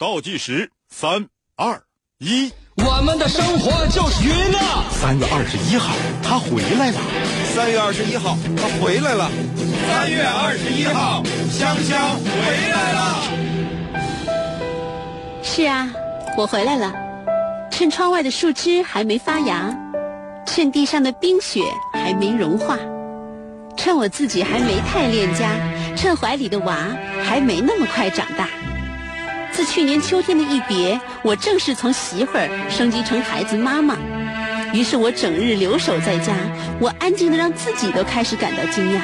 倒计时三二一，我们的生活就是娱乐。三月二十一号，他回来了。三月二十一号，他回来了。三月二十一号，香香回来了。是啊，我回来了。趁窗外的树枝还没发芽，趁地上的冰雪还没融化，趁我自己还没太恋家，趁怀里的娃还没那么快长大。自去年秋天的一别，我正式从媳妇儿升级成孩子妈妈。于是我整日留守在家，我安静的让自己都开始感到惊讶。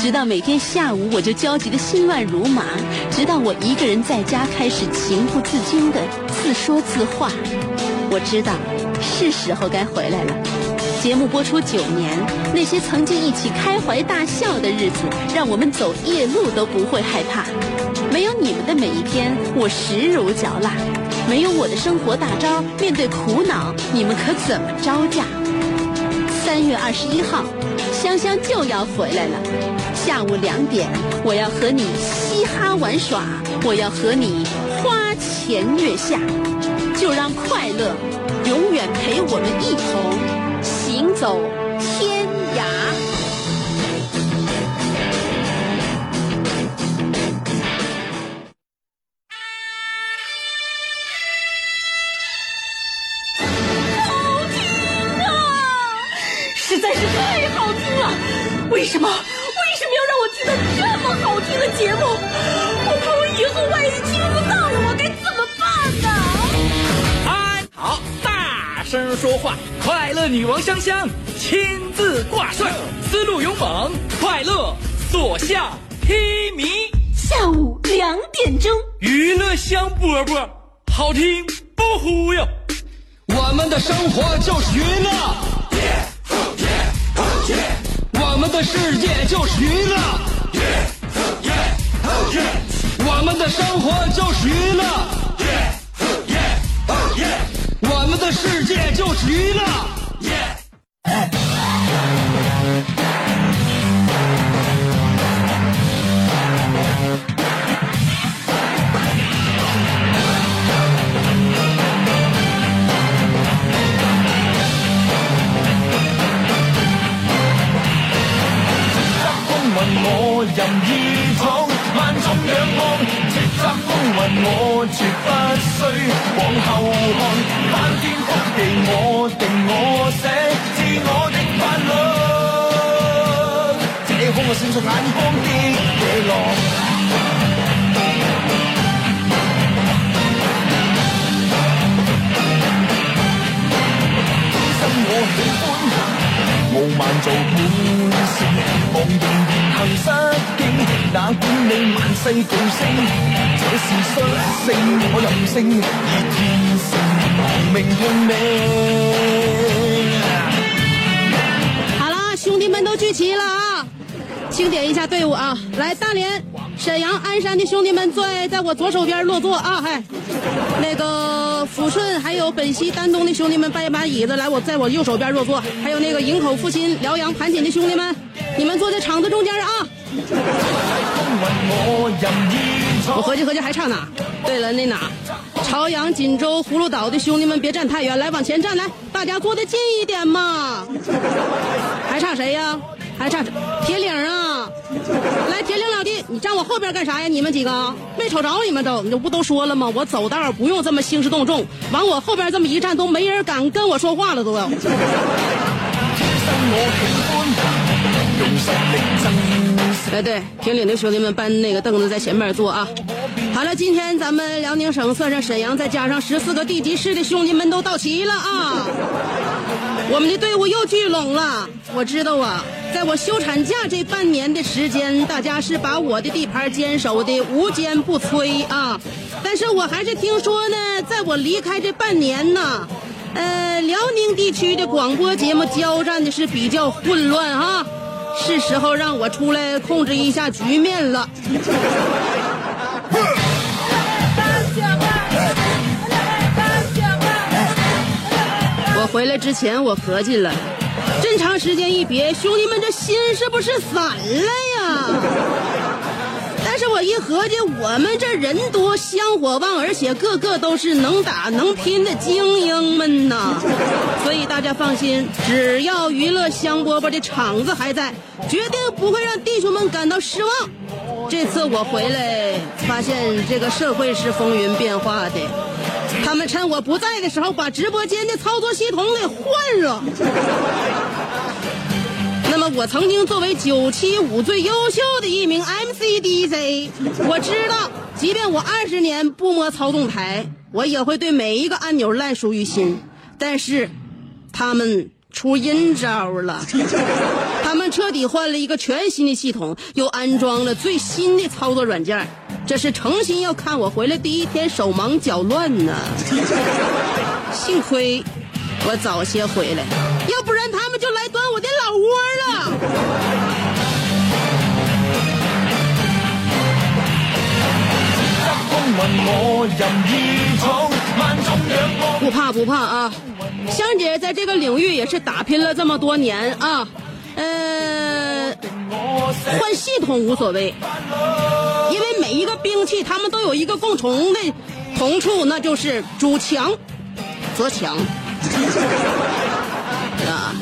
直到每天下午，我就焦急的心乱如麻。直到我一个人在家，开始情不自禁的自说自话。我知道，是时候该回来了。节目播出九年，那些曾经一起开怀大笑的日子，让我们走夜路都不会害怕。没有你们的每一天，我食如嚼蜡；没有我的生活大招，面对苦恼，你们可怎么招架？三月二十一号，香香就要回来了。下午两点，我要和你嘻哈玩耍，我要和你花前月下，就让快乐永远陪我们一同行走天涯。好听啊！实在是太好听了。为什么？为什么要让我听到这么好听的节目？我怕我以后万一听不到了，我该怎么办呢？嗨，好，大声说话！快乐女王香香亲自挂帅，思路勇猛，快乐所向披靡。下午两点钟，娱乐香饽饽，好听不忽悠。我们的生活就是娱乐，我们的世界就是娱乐，我们的生活就是娱乐，的世界就是娱乐。我任意闯，万众仰望，叱咤风云我绝不需往后看，翻天覆地我定我写，自我的法律，这空我闪烁眼光的野狼。我喜欢傲慢做本事，忘形行失敬，哪管你万世巨星，这是率性，我任性而天性命拼命。好了，兄弟们都聚齐了啊！清点一下队伍啊！来，大连、沈阳、鞍山的兄弟们在在我左手边落座啊！嗨，那个抚顺还有本溪丹东的兄弟们搬一把椅子来，我在我右手边落座。还有那个营口、阜新、辽阳、盘锦的兄弟们，你们坐在场子中间啊！我合计合计还差哪？对了，那哪？朝阳、锦州、葫芦岛的兄弟们别站太远，来往前站来，大家坐得近一点嘛。还差谁呀？还差铁岭啊！来，铁岭老弟，你站我后边干啥呀？你们几个没瞅着你们都，你不都说了吗？我走道不用这么兴师动众，往我后边这么一站，都没人敢跟我说话了，都要。哎，对，铁岭的兄弟们搬那个凳子在前面坐啊。好了，今天咱们辽宁省算上沈阳，再加上十四个地级市的兄弟们都到齐了啊。我们的队伍又聚拢了。我知道啊，在我休产假这半年的时间，大家是把我的地盘坚守的无坚不摧啊。但是我还是听说呢，在我离开这半年呢，呃，辽宁地区的广播节目交战的是比较混乱哈，是时候让我出来控制一下局面了。我回来之前，我合计了，这么长时间一别，兄弟们这心是不是散了呀？这我一合计，我们这人多香火旺，而且个个都是能打能拼的精英们呐。所以大家放心，只要娱乐香饽饽的场子还在，绝对不会让弟兄们感到失望。这次我回来，发现这个社会是风云变化的。他们趁我不在的时候，把直播间的操作系统给换了。我曾经作为九七五最优秀的一名 MC DJ，我知道，即便我二十年不摸操纵台，我也会对每一个按钮烂熟于心。但是，他们出阴招了，他们彻底换了一个全新的系统，又安装了最新的操作软件，这是诚心要看我回来第一天手忙脚乱呢。幸亏我早些回来，要不然他们就来端我的老窝了。不怕不怕啊！香姐在这个领域也是打拼了这么多年啊，呃，换系统无所谓，因为每一个兵器他们都有一个共同的同处，那就是主强则强 啊。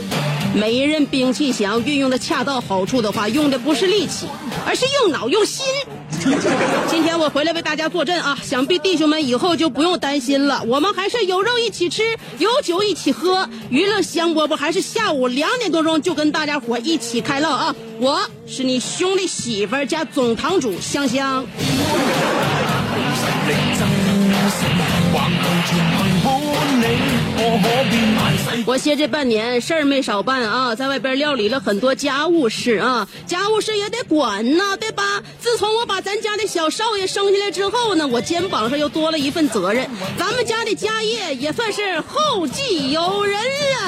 每一任兵器想要运用的恰到好处的话，用的不是力气，而是用脑用心。今天我回来为大家坐镇啊，想必弟兄们以后就不用担心了。我们还是有肉一起吃，有酒一起喝，娱乐香饽饽还是下午两点多钟就跟大家伙一起开唠啊！我是你兄弟媳妇儿加总堂主香香。我歇这半年事儿没少办啊，在外边料理了很多家务事啊，家务事也得管呐，对吧？自从我把咱家的小少爷生下来之后呢，我肩膀上又多了一份责任，咱们家的家业也算是后继有人了。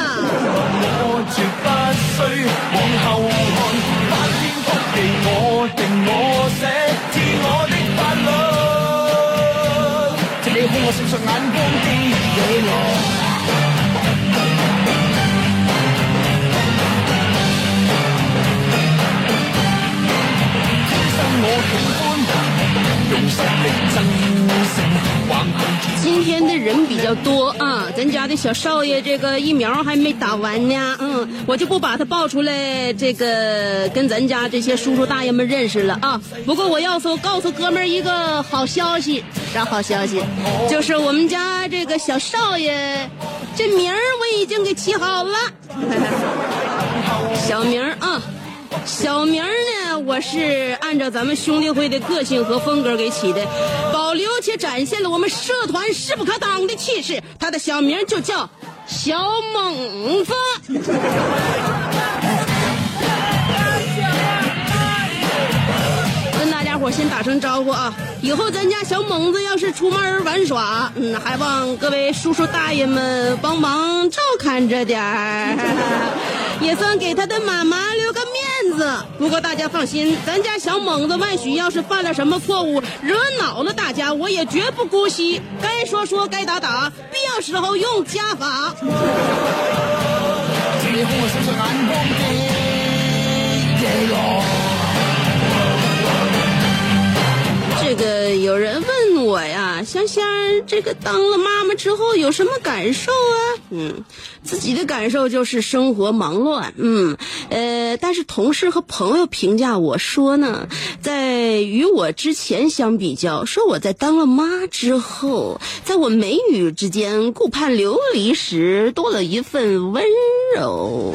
今天的人比较多啊，咱家的小少爷这个疫苗还没打完呢，嗯，我就不把他抱出来，这个跟咱家这些叔叔大爷们认识了啊。不过我要说，告诉哥们儿一个好消息，啥好消息？就是我们家这个小少爷，这名儿我已经给起好了，小名儿啊。小名呢，我是按照咱们兄弟会的个性和风格给起的，保留且展现了我们社团势不可挡的气势。他的小名就叫小猛子。跟大家伙先打声招呼啊！以后咱家小猛子要是出门玩耍，嗯，还望各位叔叔大爷们帮忙照看着点儿，也算给他的妈妈留个面子。不过大家放心，咱家小猛子万许要是犯了什么错误，惹恼了大家，我也绝不姑息，该说说，该打打，必要时候用家法。这个有人问我呀，香香，这个当了妈妈之后有什么感受啊？嗯，自己的感受就是生活忙乱，嗯，呃，但是同事和朋友评价我说呢，在与我之前相比较，说我在当了妈之后，在我眉宇之间顾盼流离时，多了一份温柔。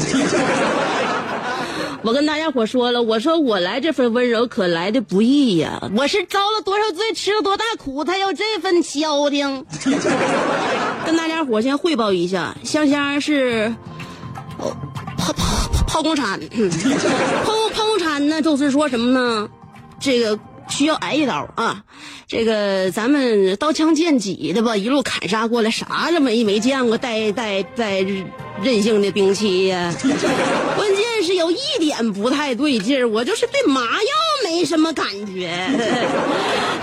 我跟大家伙说了，我说我来这份温柔可来的不易呀，我是遭了多少罪，吃了多大苦，才有这份消停。跟大家伙先汇报一下，香香是剖剖剖宫产，剖剖宫产呢，就是说什么呢？这个需要挨一刀啊，这个咱们刀枪剑戟的吧，一路砍杀过来，啥这没没见过带带带韧性的兵器呀？关键。是有一点不太对劲儿，我就是对麻药没什么感觉。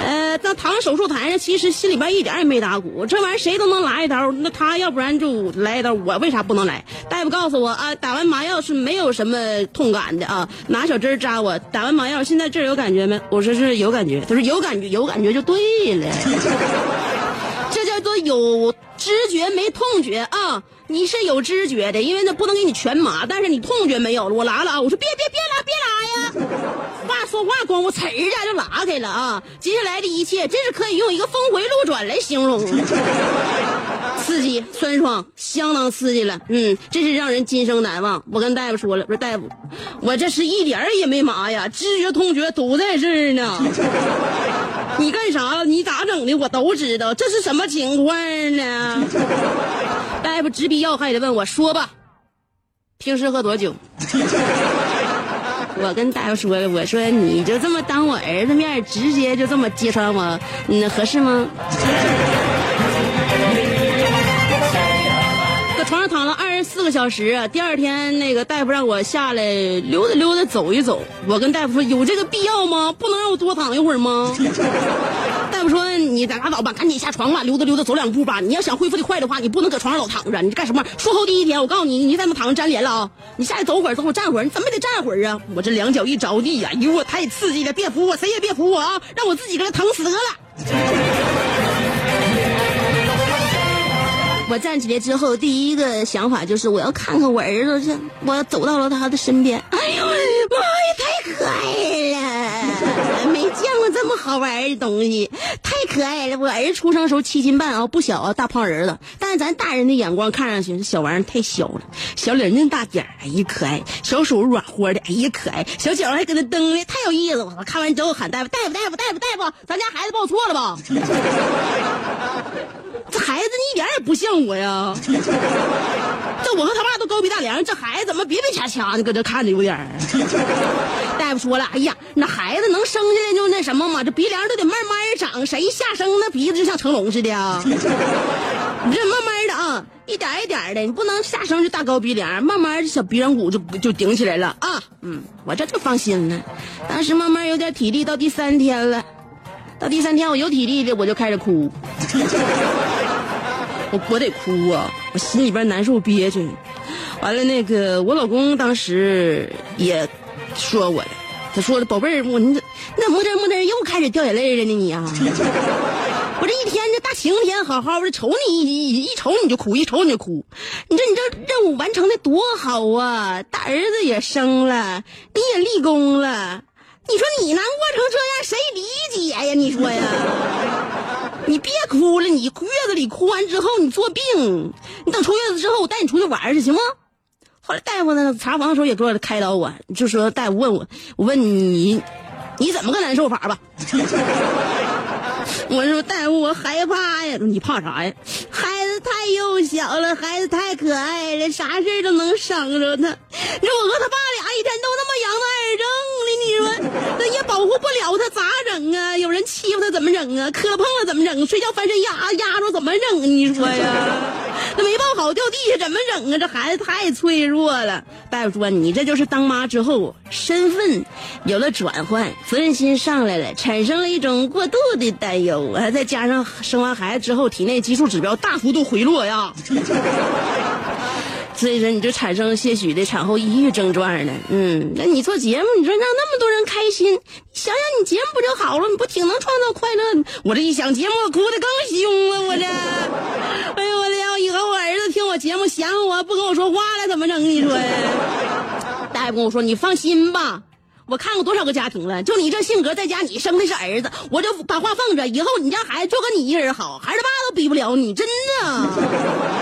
呃，那躺手术台上，其实心里边一点也没打鼓。这玩意儿谁都能来一刀，那他要不然就来一刀，我为啥不能来？大夫告诉我啊，打完麻药是没有什么痛感的啊，拿小针扎我。打完麻药，现在这儿有感觉没？我说是有感觉。他说有感觉，有感觉就对了。这叫做有知觉没痛觉啊！你是有知觉的，因为那不能给你全麻，但是你痛觉没有了。我拉了啊！我说别别别拉别拉呀！话说话光我呲一下就拉开了啊！接下来的一切真是可以用一个峰回路转来形容，刺激酸爽，相当刺激了。嗯，真是让人今生难忘。我跟大夫说了，我说大夫，我这是一点儿也没麻呀，知觉痛觉都在这儿呢。你干啥？你咋整的？我都知道，这是什么情况呢？大夫直逼要害的问我说吧，平时喝多酒？我跟大夫说了，我说你就这么当我儿子面，直接就这么揭穿我，那，合适吗？搁床上躺了四个小时，第二天那个大夫让我下来溜达溜达走一走。我跟大夫说，有这个必要吗？不能让我多躺一会儿吗？大夫说：“你咋拉倒吧，赶紧下床吧，溜达溜达，走两步吧。你要想恢复的快的话，你不能搁床上老躺着。你干什么？术后第一天，我告诉你，你在那躺着粘连了啊！你下来走会儿，走会儿站会儿，你怎么也得站会儿啊！我这两脚一着地呀，哎呦我太刺激了！别扶我，谁也别扶我啊！让我自己搁这疼死得了。我站起来之后，第一个想法就是我要看看我儿子去。我走到了他的身边，哎呦妈呀，太可爱了！没见过这么好玩的东西，太可爱了。我儿子出生时候七斤半啊，不小啊，大胖人了。但是咱大人的眼光看上去，这小玩意儿太小了。小脸嫩大点儿，哎呀可爱；小手软和的，哎呀可爱；小脚还搁那蹬的，太有意思了。我看完之后喊大夫，大夫，大夫，大夫，大夫，咱家孩子报错了吧？这孩子一点也不像我呀！这我和他爸都高鼻大梁，这孩子怎么别别掐掐的，搁这看着有点儿。大夫说了，哎呀，那孩子能生下来就那什么嘛，这鼻梁都得慢慢长，谁下生那鼻子就像成龙似的啊？你这慢慢的啊，一点一点的，你不能下生就大高鼻梁，慢慢小鼻梁骨就就顶起来了啊。嗯，我这就放心了。当时慢慢有点体力，到第三天了，到第三天我有体力的，我就开始哭。我我得哭啊！我心里边难受憋屈。完了，那个我老公当时也说我了，他说的宝贝儿，我你那木真木真又开始掉眼泪了呢你啊！我这一天这大晴天好好的瞅你一一瞅你就哭，一瞅你就哭。你这你这任务完成的多好啊！大儿子也生了，你也立功了。你说你难过成这样，谁理解呀？你说呀？你别哭了，你月子里哭完之后你做病，你等出月子之后我带你出去玩去行吗？后来大夫呢查房的时候也给我开导我，就说大夫问我，我问你，你怎么个难受法吧？我说大夫，我害怕呀！你怕啥呀？孩子太幼小了，孩子太可爱了，啥事都能伤着他。你说我和他爸俩一天都那么养他癌症，说那也保护不了他，咋整啊？有人欺负他怎么整啊？磕碰了怎么整？睡觉翻身压压着怎么整啊？你说呀？那没抱好掉地下怎么整啊？这孩子太脆弱了。大夫说你这就是当妈之后身份有了转换，责任心上来了，产生了一种过度的担忧。啊再加上生完孩子之后，体内激素指标大幅度回落呀，所以说你就产生些许的产后抑郁症状了。嗯，那你做节目，你说让那么多人开心，想想你节目不就好了？你不挺能创造快乐？我这一想节目，哭的更凶了。我这，哎呦我的，要以后我儿子听我节目想我不跟我说话了，怎么整？你说呀？大夫跟我说，你放心吧。我看过多少个家庭了，就你这性格，在家你生的是儿子，我就把话放着，以后你家孩子就跟你一个人好，孩子爸都比不了你，真的。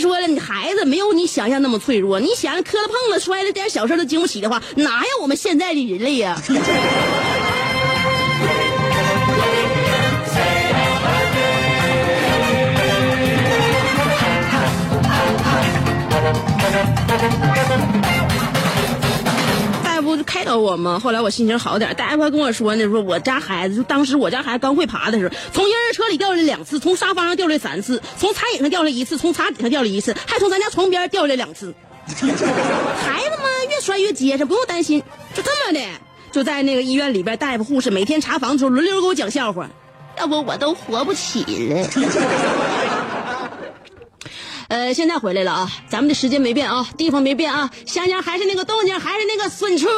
说了，你孩子没有你想象那么脆弱，你想磕了碰了摔了点小事都经不起的话，哪有我们现在的人类呀？就开导我嘛，后来我心情好点，大夫还跟我说呢，说我家孩子就当时我家孩子刚会爬的时候，从婴儿车里掉下来两次，从沙发上掉下来三次，从餐椅上掉下来一次，从茶几上掉了一次，还从咱家床边掉下来两次。孩子嘛，越摔越结实，不用担心，就这么的。就在那个医院里边，大夫护士每天查房的时候轮流给我讲笑话，要不我都活不起了。呃，现在回来了啊，咱们的时间没变啊，地方没变啊，香香还是那个动静，还是那个损车。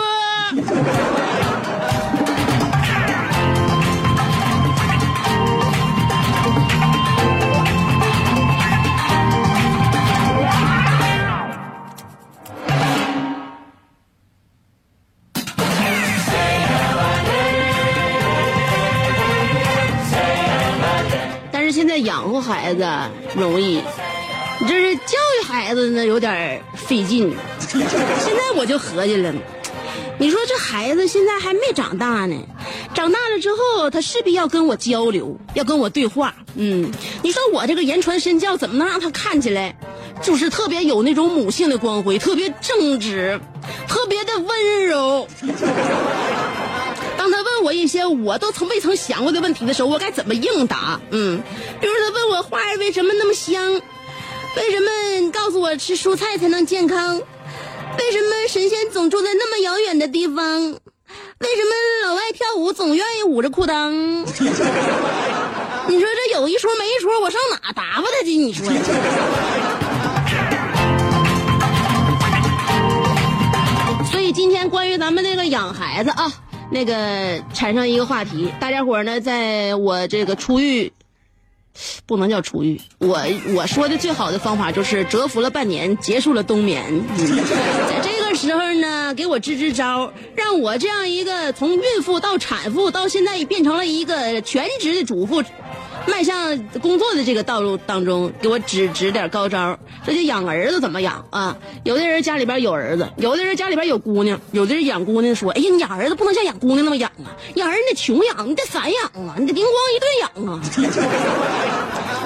但是现在养活孩子容易。孩子呢，有点费劲。现在我就合计了，你说这孩子现在还没长大呢，长大了之后他势必要跟我交流，要跟我对话。嗯，你说我这个言传身教，怎么能让他看起来就是特别有那种母性的光辉，特别正直，特别的温柔？当他问我一些我都从未曾想过的问题的时候，我该怎么应答？嗯，比如他问我花儿为什么那么香？为什么告诉我吃蔬菜才能健康？为什么神仙总住在那么遥远的地方？为什么老外跳舞总愿意捂着裤裆？你说这有一说没一说，我上哪答复他去？你说？所以今天关于咱们那个养孩子啊，那个产生一个话题，大家伙呢，在我这个出狱。不能叫出狱，我我说的最好的方法就是蛰伏了半年，结束了冬眠。在这个时候呢，给我支支招，让我这样一个从孕妇到产妇到现在变成了一个全职的主妇。迈向工作的这个道路当中，给我指指点高招。这就养儿子怎么养啊？有的人家里边有儿子，有的人家里边有姑娘，有的人养姑娘说：“哎呀，你养儿子不能像养姑娘那么养啊，养儿子你得穷养，你得散养啊，你得灵光一顿养啊。”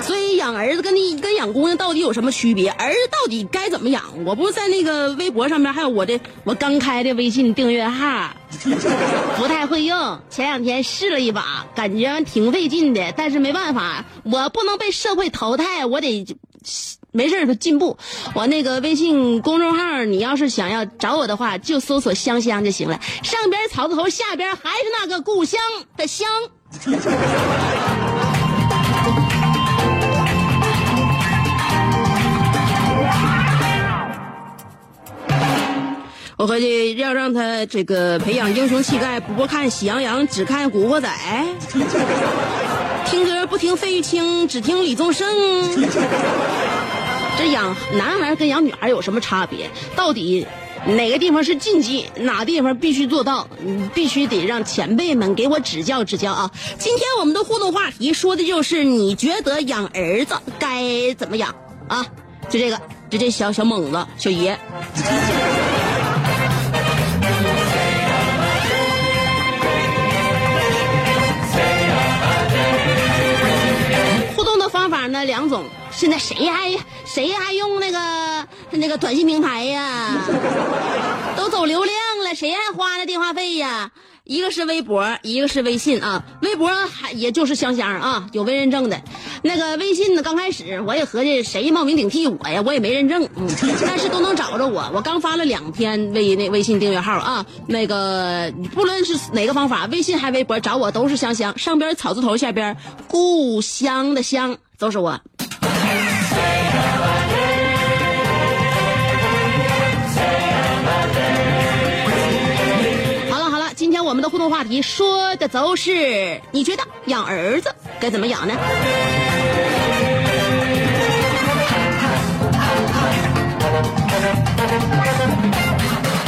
所以养儿子跟你跟养姑娘到底有什么区别？儿子到底该怎么养？我不是在那个微博上面还有我的我刚开的微信订阅号。不太会用，前两天试了一把，感觉挺费劲的。但是没办法，我不能被社会淘汰，我得没事儿进步。我那个微信公众号，你要是想要找我的话，就搜索“香香”就行了。上边草字头，下边还是那个故乡的乡。我合计要让他这个培养英雄气概，不看喜羊羊，只看古惑仔；听歌不听费玉清，只听李宗盛。这养男孩跟养女孩有什么差别？到底哪个地方是禁忌？哪地方必须做到？必须得让前辈们给我指教指教啊！今天我们的互动话题说的就是你觉得养儿子该怎么养啊？就这个，就这小小猛子小爷。两种，现在谁还谁还用那个那个短信平台呀？都走流量了，谁还花那电话费呀？一个是微博，一个是微信啊。微博还也就是香香啊，有微认证的。那个微信呢，刚开始我也合计谁冒名顶替我呀，我也没认证，嗯，但是都能找着我。我刚发了两天微那微信订阅号啊，那个不论是哪个方法，微信还微博找我都是香香，上边草字头，下边故乡的乡。都是我。好了好了，今天我们的互动话题说的都是，你觉得养儿子该怎么养呢？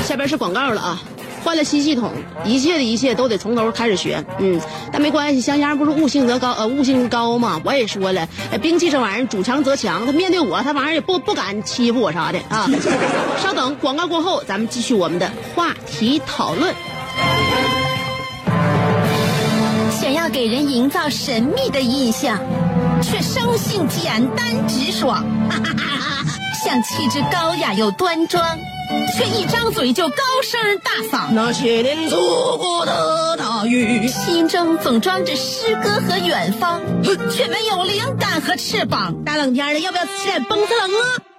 下边是广告了啊。换了新系统，一切的一切都得从头开始学。嗯，但没关系，香香不是悟性则高，呃，悟性高嘛。我也说了，兵器这玩意儿，主强则强。他面对我，他玩意儿也不不敢欺负我啥的啊。稍等，广告过后，咱们继续我们的话题讨论。想要给人营造神秘的印象，却生性简单直爽，像气质高雅又端庄。却一张嘴就高声大嗓。那些年错过的大雨，心中总装着诗歌和远方，却没有灵感和翅膀。大冷天的，要不要吃点蹦子冷啊？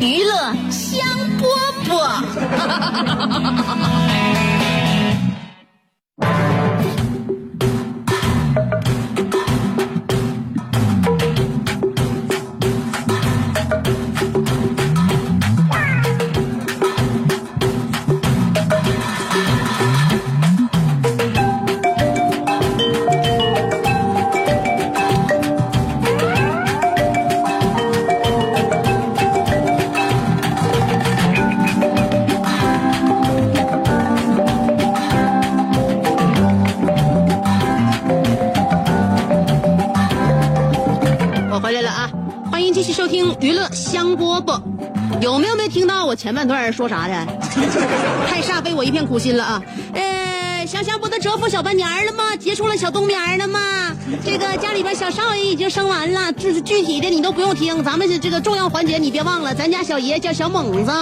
娱乐香饽饽。前半段说啥的？太煞费我一片苦心了啊！呃，想想不都折服小半年了吗？结束了小冬眠了吗？这个家里边小少爷已经生完了，就是具体的你都不用听，咱们这个重要环节，你别忘了，咱家小爷叫小猛子。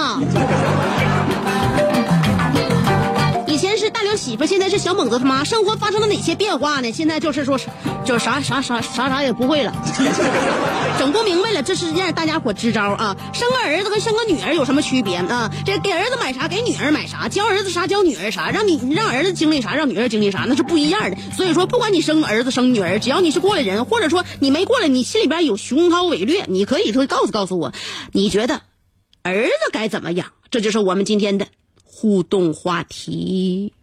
是大刘媳妇，现在是小猛子他妈，生活发生了哪些变化呢？现在就是说，就啥啥啥啥啥也不会了，整不明白了。这是让大家伙支招啊！生个儿子和生个女儿有什么区别啊？这给儿子买啥，给女儿买啥，教儿子啥，教女儿啥，让你让儿子经历啥，让女儿经历啥，那是不一样的。所以说，不管你生儿子生女儿，只要你是过来人，或者说你没过来，你心里边有雄韬伟略，你可以说告诉告诉我，你觉得儿子该怎么养？这就是我们今天的。互动话题。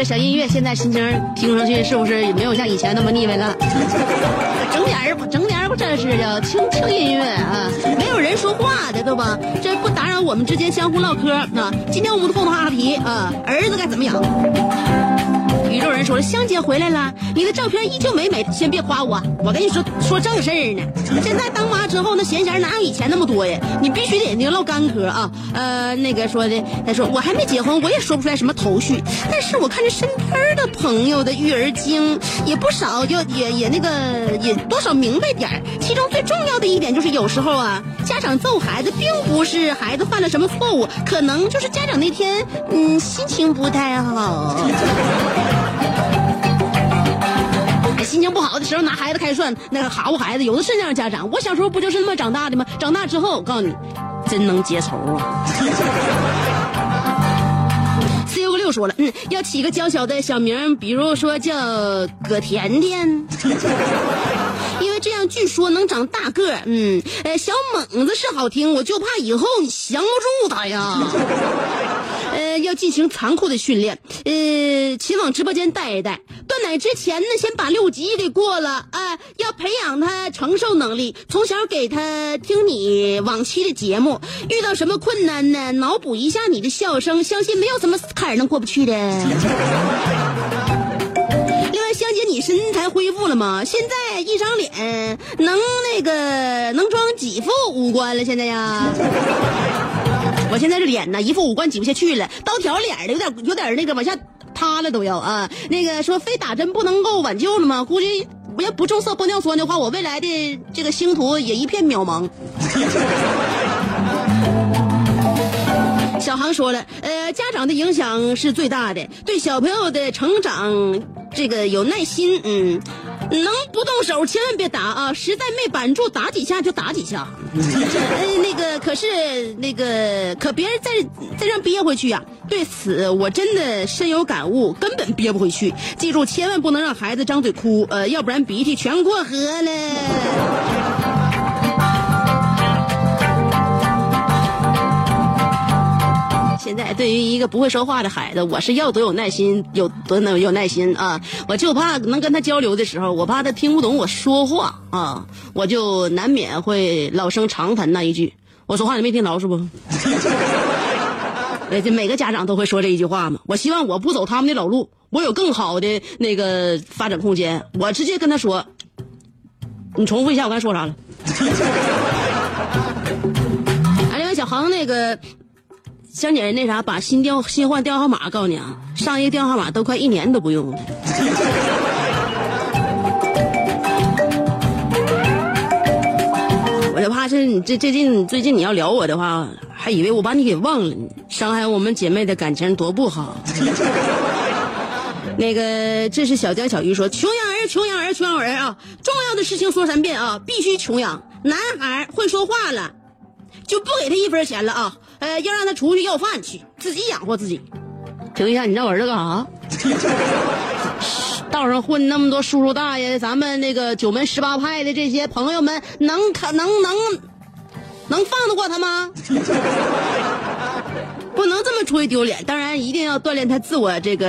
这小音乐现在心情听上去是不是也没有像以前那么腻歪了？整点儿整点儿不真是的，轻轻音乐啊，没有人说话的，对吧？这不打扰我们之间相互唠嗑啊。今天我们的共同话题啊，儿子该怎么养？宇宙人说了，香姐回来了，你的照片依旧美美，先别夸我，我跟你说说正事儿呢。现在当妈之后，那闲闲哪有以前那么多呀？你必须得那个唠干嗑啊。呃，那个说的，他说我还没结婚，我也说不出来什么头绪，但是我看着身边的朋友的育儿经也不少，就也也那个也多少明白点儿。其中最重要的一点就是，有时候啊，家长揍孩子并不是孩子犯了什么错误，可能就是家长那天嗯心情不太好。心情不好的时候拿孩子开涮，那个好孩子有的是那样家长。我小时候不就是那么长大的吗？长大之后，我告诉你，真能结仇啊！四六个六说了，嗯，要起个娇小的小名，比如说叫葛甜甜，因为这样据说能长大个。嗯，呃，小猛子是好听，我就怕以后你降不住他呀。要进行残酷的训练，呃，请往直播间带一带。断奶之前呢，先把六级给过了，啊，要培养他承受能力。从小给他听你往期的节目，遇到什么困难呢？脑补一下你的笑声，相信没有什么坎儿能过不去的。另外，香姐，你身材恢复了吗？现在一张脸能那个能装几副五官了？现在呀？我现在这脸呢，一副五官挤不下去了，刀条脸的，有点有点那个往下塌了都要啊。那个说非打针不能够挽救了吗？估计我要不注射玻尿酸的话，我未来的这个星途也一片渺茫。小航说了，呃，家长的影响是最大的，对小朋友的成长这个有耐心，嗯。能不动手千万别打啊！实在没板住，打几下就打几下。呃，那个可是那个可别人再再让憋回去呀！对此我真的深有感悟，根本憋不回去。记住，千万不能让孩子张嘴哭，呃，要不然鼻涕全过河了。现在对于一个不会说话的孩子，我是要多有耐心，有多能有耐心啊！我就怕能跟他交流的时候，我怕他听不懂我说话啊，我就难免会老生常谈那一句：“我说话你没听着是不？”，这每个家长都会说这一句话嘛。我希望我不走他们的老路，我有更好的那个发展空间。我直接跟他说，你重复一下我刚才说啥了？哎，另外小航那个，香姐那啥，把新电新换电话号码告诉你啊，上一个电话号码都快一年都不用了。我就怕是你这最近最近你要聊我的话，还以为我把你给忘了，伤害我们姐妹的感情多不好。那个，这是小江小鱼说：“穷养儿，穷养儿，穷养儿啊！重要的事情说三遍啊，必须穷养。男孩会说话了，就不给他一分钱了啊！呃，要让他出去要饭去，自己养活自己。停一下，你让我儿子干啥？道上混那么多叔叔大爷，咱们那个九门十八派的这些朋友们，能看能能能放得过他吗？不能这么出去丢脸。当然，一定要锻炼他自我这个。”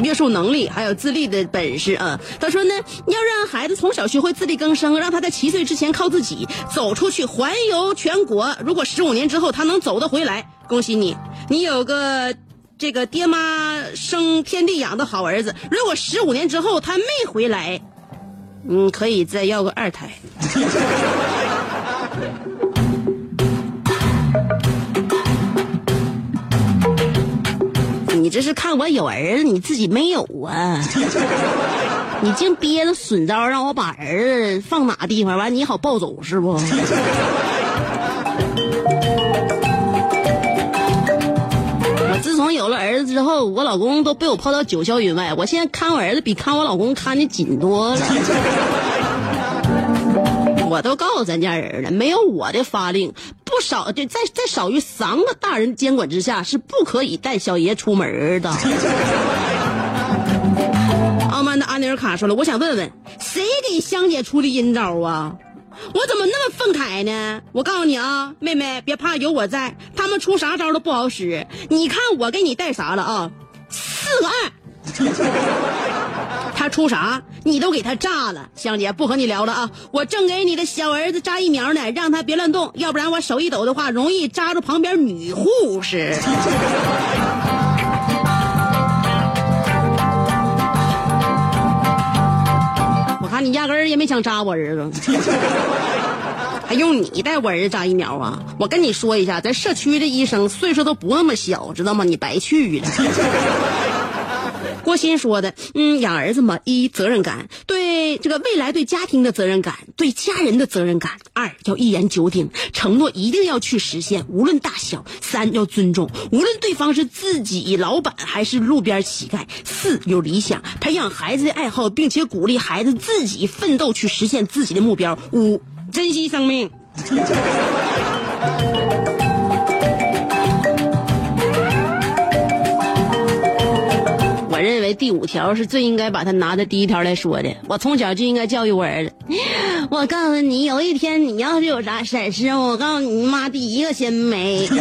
约束能力还有自立的本事啊！他说呢，要让孩子从小学会自力更生，让他在七岁之前靠自己走出去环游全国。如果十五年之后他能走得回来，恭喜你，你有个这个爹妈生天地养的好儿子。如果十五年之后他没回来，嗯，可以再要个二胎。你这是看我有儿子，你自己没有啊？你净憋着损招，让我把儿子放哪地方，完你好抱走是不？我自从有了儿子之后，我老公都被我抛到九霄云外。我现在看我儿子比看我老公看的紧多了。我都告诉咱家人了，没有我的发令，不少就在在少于三个大人监管之下，是不可以带小爷出门的。傲慢的阿尼尔卡说了，我想问问，谁给香姐出的阴招啊？我怎么那么愤慨呢？我告诉你啊，妹妹别怕，有我在，他们出啥招都不好使。你看我给你带啥了啊？四个二。他出啥，你都给他炸了。香姐不和你聊了啊！我正给你的小儿子扎疫苗呢，让他别乱动，要不然我手一抖的话，容易扎住旁边女护士。我看你压根儿也没想扎我儿子，还用你带我儿子扎疫苗啊？我跟你说一下，咱社区的医生岁数都不那么小，知道吗？你白去了。郭鑫说的，嗯，养儿子嘛，一责任感，对这个未来对家庭的责任感，对家人的责任感；二要一言九鼎，承诺一定要去实现，无论大小；三要尊重，无论对方是自己老板还是路边乞丐；四有理想，培养孩子的爱好，并且鼓励孩子自己奋斗去实现自己的目标；五珍惜生命。为第五条是最应该把它拿在第一条来说的。我从小就应该教育我儿子。我告诉你，有一天你要是有啥闪失，我告诉你妈第一个先没。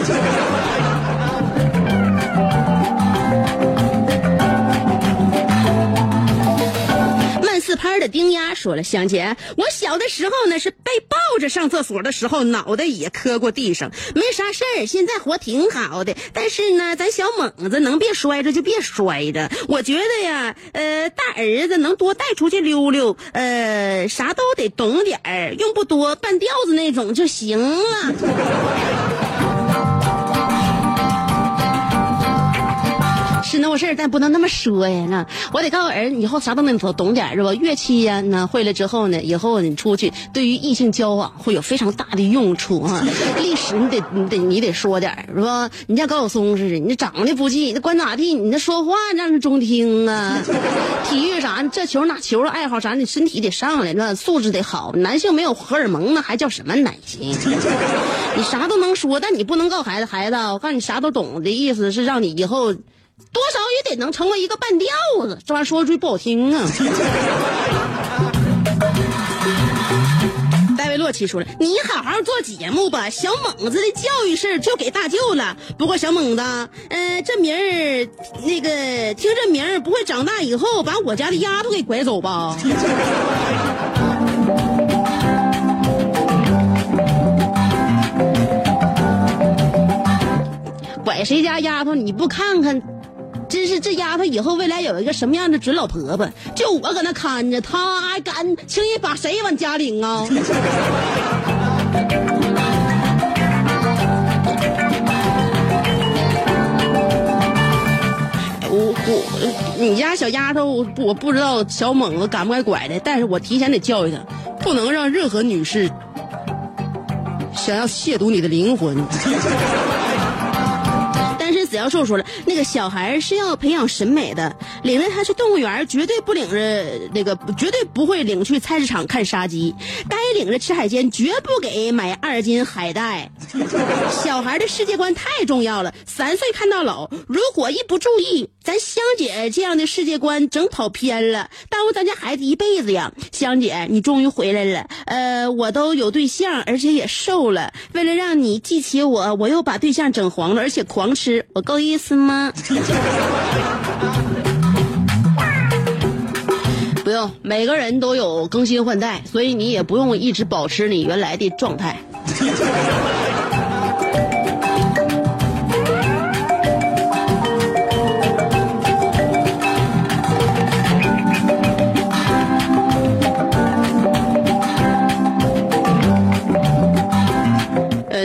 四拍的丁丫说了：“香姐，我小的时候呢是被抱着上厕所的时候，脑袋也磕过地上，没啥事儿。现在活挺好的，但是呢，咱小猛子能别摔着就别摔着。我觉得呀，呃，大儿子能多带出去溜溜，呃，啥都得懂点儿，用不多，半吊子那种就行了。”是那回事，但不能那么说呀。那我得告诉儿子，以后啥都能懂懂点是吧？乐器呀，那会了之后呢，以后你出去对于异性交往会有非常大的用处啊。历史你得你得你得说点是吧？你像高晓松似的，你长得不济，那管咋地？你那说话让人中听啊。体育啥，这球那球的爱好啥，你身体得上来，那素质得好。男性没有荷尔蒙，那还叫什么男性？你啥都能说，但你不能告孩子，孩子，我告诉你啥都懂的意思是让你以后。多少也得能成为一个半吊子，这玩意儿说句不好听啊。戴维洛奇说了：“你好好做节目吧，小猛子的教育事就给大舅了。不过小猛子，呃，这名儿那个听这名儿不会长大以后把我家的丫头给拐走吧？” 拐谁家丫头你不看看，真是这丫头以后未来有一个什么样的准老婆婆？就我搁那看着，她还敢轻易把谁往家领啊？我我你家小丫头，我不知道小猛子敢不敢拐的，但是我提前得教育她，不能让任何女士想要亵渎你的灵魂。子教授说了，那个小孩是要培养审美的，领着他去动物园，绝对不领着那个，绝对不会领去菜市场看杀鸡，该领着吃海鲜，绝不给买二斤海带。小孩的世界观太重要了，三岁看到老，如果一不注意，咱香姐这样的世界观整跑偏了，耽误咱家孩子一辈子呀。香姐，你终于回来了，呃，我都有对象，而且也瘦了，为了让你记起我，我又把对象整黄了，而且狂吃，我。够意思吗？不用，每个人都有更新换代，所以你也不用一直保持你原来的状态。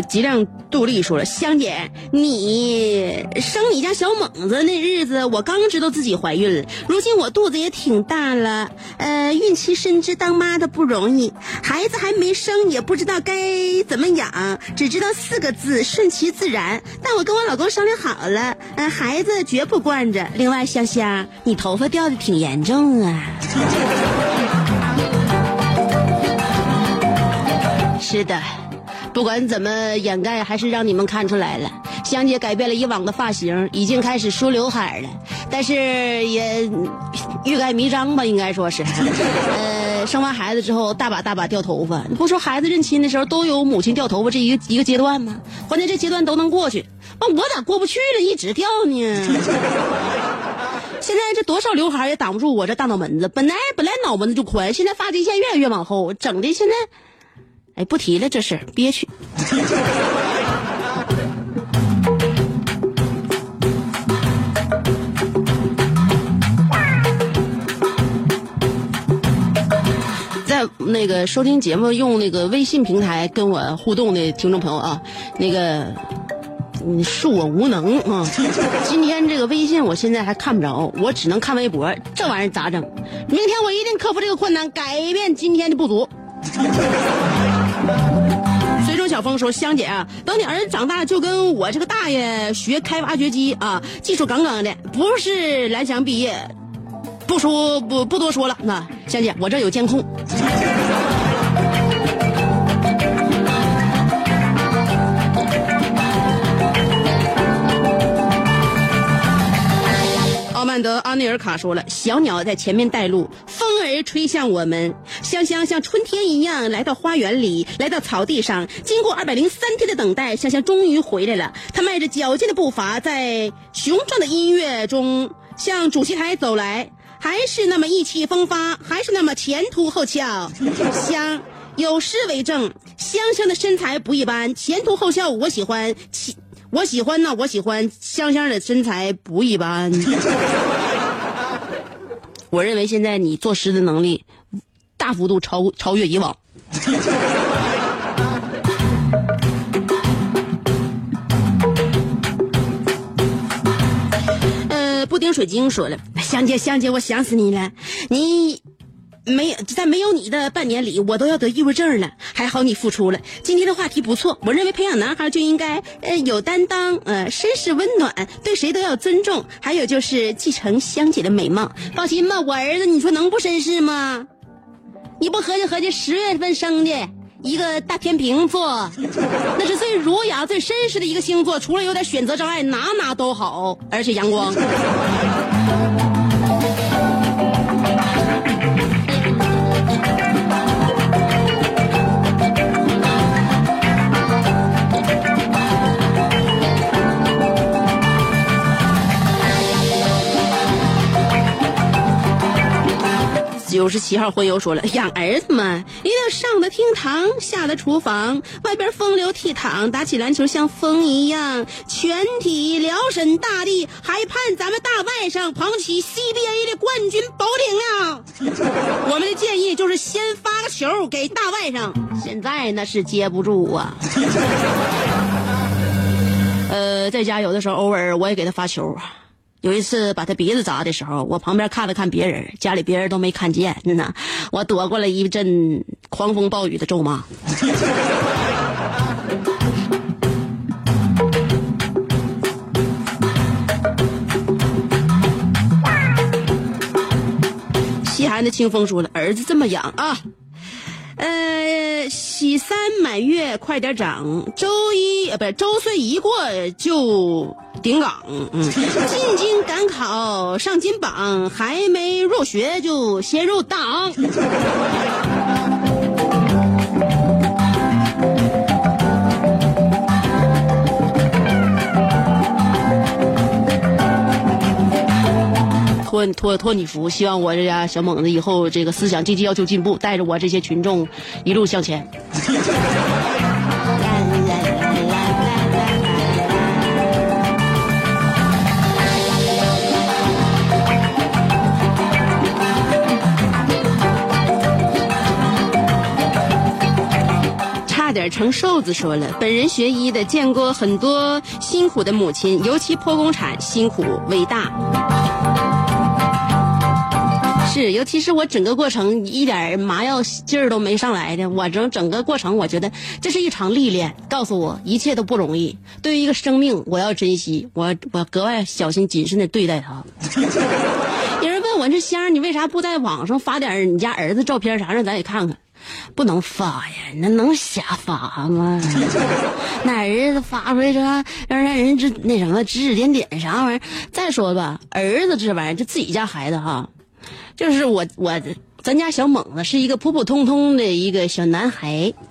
吉亮杜丽说了：“香姐，你生你家小猛子那日子，我刚知道自己怀孕了。如今我肚子也挺大了，呃，孕期深知当妈的不容易，孩子还没生，也不知道该怎么养，只知道四个字：顺其自然。但我跟我老公商量好了，呃，孩子绝不惯着。另外，香香，你头发掉的挺严重啊。是的。”不管怎么掩盖，还是让你们看出来了。香姐改变了以往的发型，已经开始梳刘海了，但是也欲盖弥彰吧，应该说是。呃，生完孩子之后，大把大把掉头发。你不说孩子认亲的时候都有母亲掉头发这一个一个阶段吗？关键这阶段都能过去，那我咋过不去了？一直掉呢。现在这多少刘海也挡不住我这大脑门子。本来本来脑门子就宽，现在发际线越来越往后，整的现在。哎，不提了，这事憋屈。在那个收听节目用那个微信平台跟我互动的听众朋友啊，那个恕我无能啊！今天这个微信我现在还看不着，我只能看微博，这玩意儿咋整？明天我一定克服这个困难，改变今天的不足。小峰说：“香姐啊，等你儿子长大，就跟我这个大爷学开挖掘机啊，技术杠杠的，不是蓝翔毕业。不说不不多说了，那香姐，我这有监控。”曼德·阿内尔卡说了：“小鸟在前面带路，风儿吹向我们。香香像春天一样来到花园里，来到草地上。经过二百零三天的等待，香香终于回来了。她迈着矫健的步伐，在雄壮的音乐中向主席台走来，还是那么意气风发，还是那么前凸后翘。香有诗为证：香香的身材不一般，前凸后翘，我喜欢。”我喜欢呢，我喜欢香香的身材不一般。我认为现在你作诗的能力大幅度超超越以往。呃，布丁水晶说了，香姐香姐，我想死你了，你。没有，在没有你的半年里，我都要得抑郁症了。还好你付出了。今天的话题不错，我认为培养男孩就应该呃有担当，呃绅士温暖，对谁都要尊重。还有就是继承香姐的美貌。放心吧，我儿子你说能不绅士吗？你不合计合计，十月份生的一个大天平座，那是最儒雅、最绅士的一个星座，除了有点选择障碍，哪哪都好，而且阳光。九十七号婚友说了，养儿子嘛，一定要上得厅堂，下得厨房，外边风流倜傥，打起篮球像风一样，全体辽沈大地，还盼咱们大外甥捧起 CBA 的冠军宝鼎啊！我们的建议就是先发个球给大外甥，现在那是接不住啊。呃，在家有的时候偶尔我也给他发球。有一次把他鼻子砸的时候，我旁边看了看别人，家里别人都没看见，呐，我躲过了一阵狂风暴雨的咒骂。西寒的清风说了：“儿子这么养啊。”呃，喜三满月快点涨，周一呃不是周岁一过就顶岗，嗯，进京赶考上金榜，还没入学就先入党。托托托你福，希望我这家小猛子以后这个思想积极要求进步，带着我这些群众一路向前。差点成瘦子说了，本人学医的，见过很多辛苦的母亲，尤其剖宫产辛苦伟大。是，尤其是我整个过程一点麻药劲儿都没上来的，我整整个过程，我觉得这是一场历练，告诉我一切都不容易。对于一个生命，我要珍惜，我我格外小心谨慎的对待它。有人问我这香儿，你为啥不在网上发点你家儿子照片啥，让咱也看看？不能发呀，那能瞎发吗？那儿子发出来这让让人这那什么指指点点啥玩意儿？再说吧，儿子这玩意儿就自己家孩子哈，就是我我咱家小猛子是一个普普通通的一个小男孩。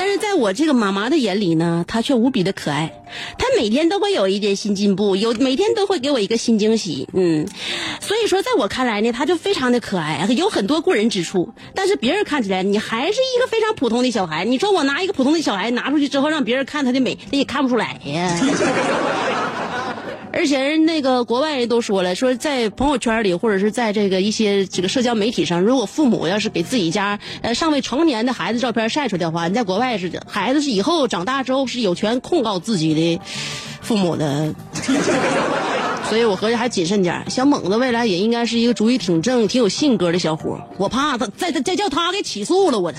但是在我这个妈妈的眼里呢，他却无比的可爱。他每天都会有一点新进步，有每天都会给我一个新惊喜。嗯，所以说在我看来呢，他就非常的可爱，有很多过人之处。但是别人看起来，你还是一个非常普通的小孩。你说我拿一个普通的小孩拿出去之后，让别人看他的美，他也看不出来呀。而且人那个国外人都说了，说在朋友圈里或者是在这个一些这个社交媒体上，如果父母要是给自己家呃尚未成年的孩子照片晒出来的话，你在国外是孩子是以后长大之后是有权控告自己的父母的。所以我合计还谨慎点小猛子未来也应该是一个主意挺正、挺有性格的小伙我怕他再再叫他给起诉了我。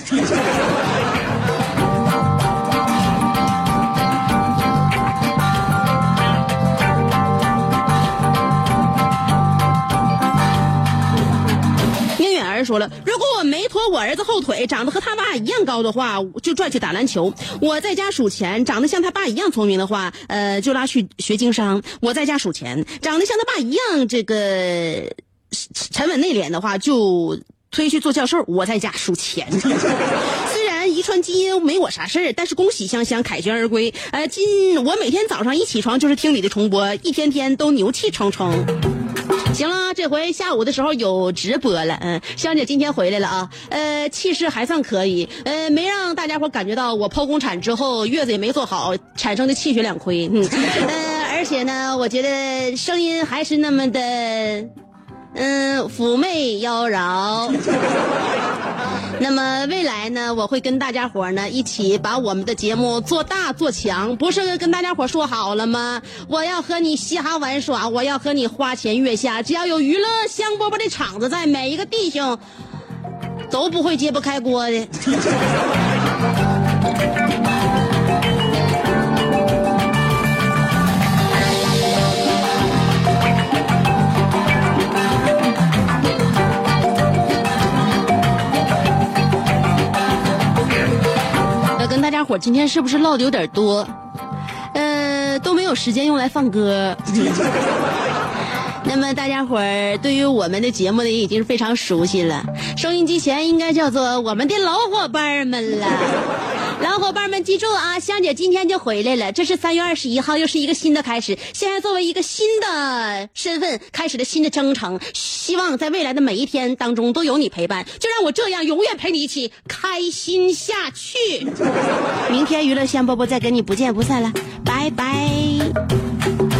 说了，如果我没拖我儿子后腿，长得和他爸一样高的话，就拽去打篮球；我在家数钱，长得像他爸一样聪明的话，呃，就拉去学经商；我在家数钱，长得像他爸一样这个沉稳内敛的话，就推去做教授；我在家数钱。虽然遗传基因没我啥事儿，但是恭喜香香凯旋而归。呃，今我每天早上一起床就是听你的重播，一天天都牛气冲冲。行了，这回下午的时候有直播了，嗯，香姐今天回来了啊，呃，气势还算可以，呃，没让大家伙感觉到我剖宫产之后月子也没做好产生的气血两亏，嗯，呃，而且呢，我觉得声音还是那么的，嗯，妩媚妖娆。那么未来呢，我会跟大家伙呢一起把我们的节目做大做强，不是跟大家伙说好了吗？我要和你嘻哈玩耍，我要和你花前月下，只要有娱乐香饽饽的场子在，每一个弟兄都不会揭不开锅的。大家伙今天是不是唠的有点多？呃，都没有时间用来放歌。那么大家伙儿对于我们的节目呢，也已经是非常熟悉了。收音机前应该叫做我们的老伙伴们了。老伙伴们记住啊，香姐今天就回来了。这是三月二十一号，又是一个新的开始。现在作为一个新的身份，开始了新的征程。希望在未来的每一天当中都有你陪伴，就让我这样永远陪你一起开心下去。明天娱乐香饽饽再跟你不见不散了，拜拜。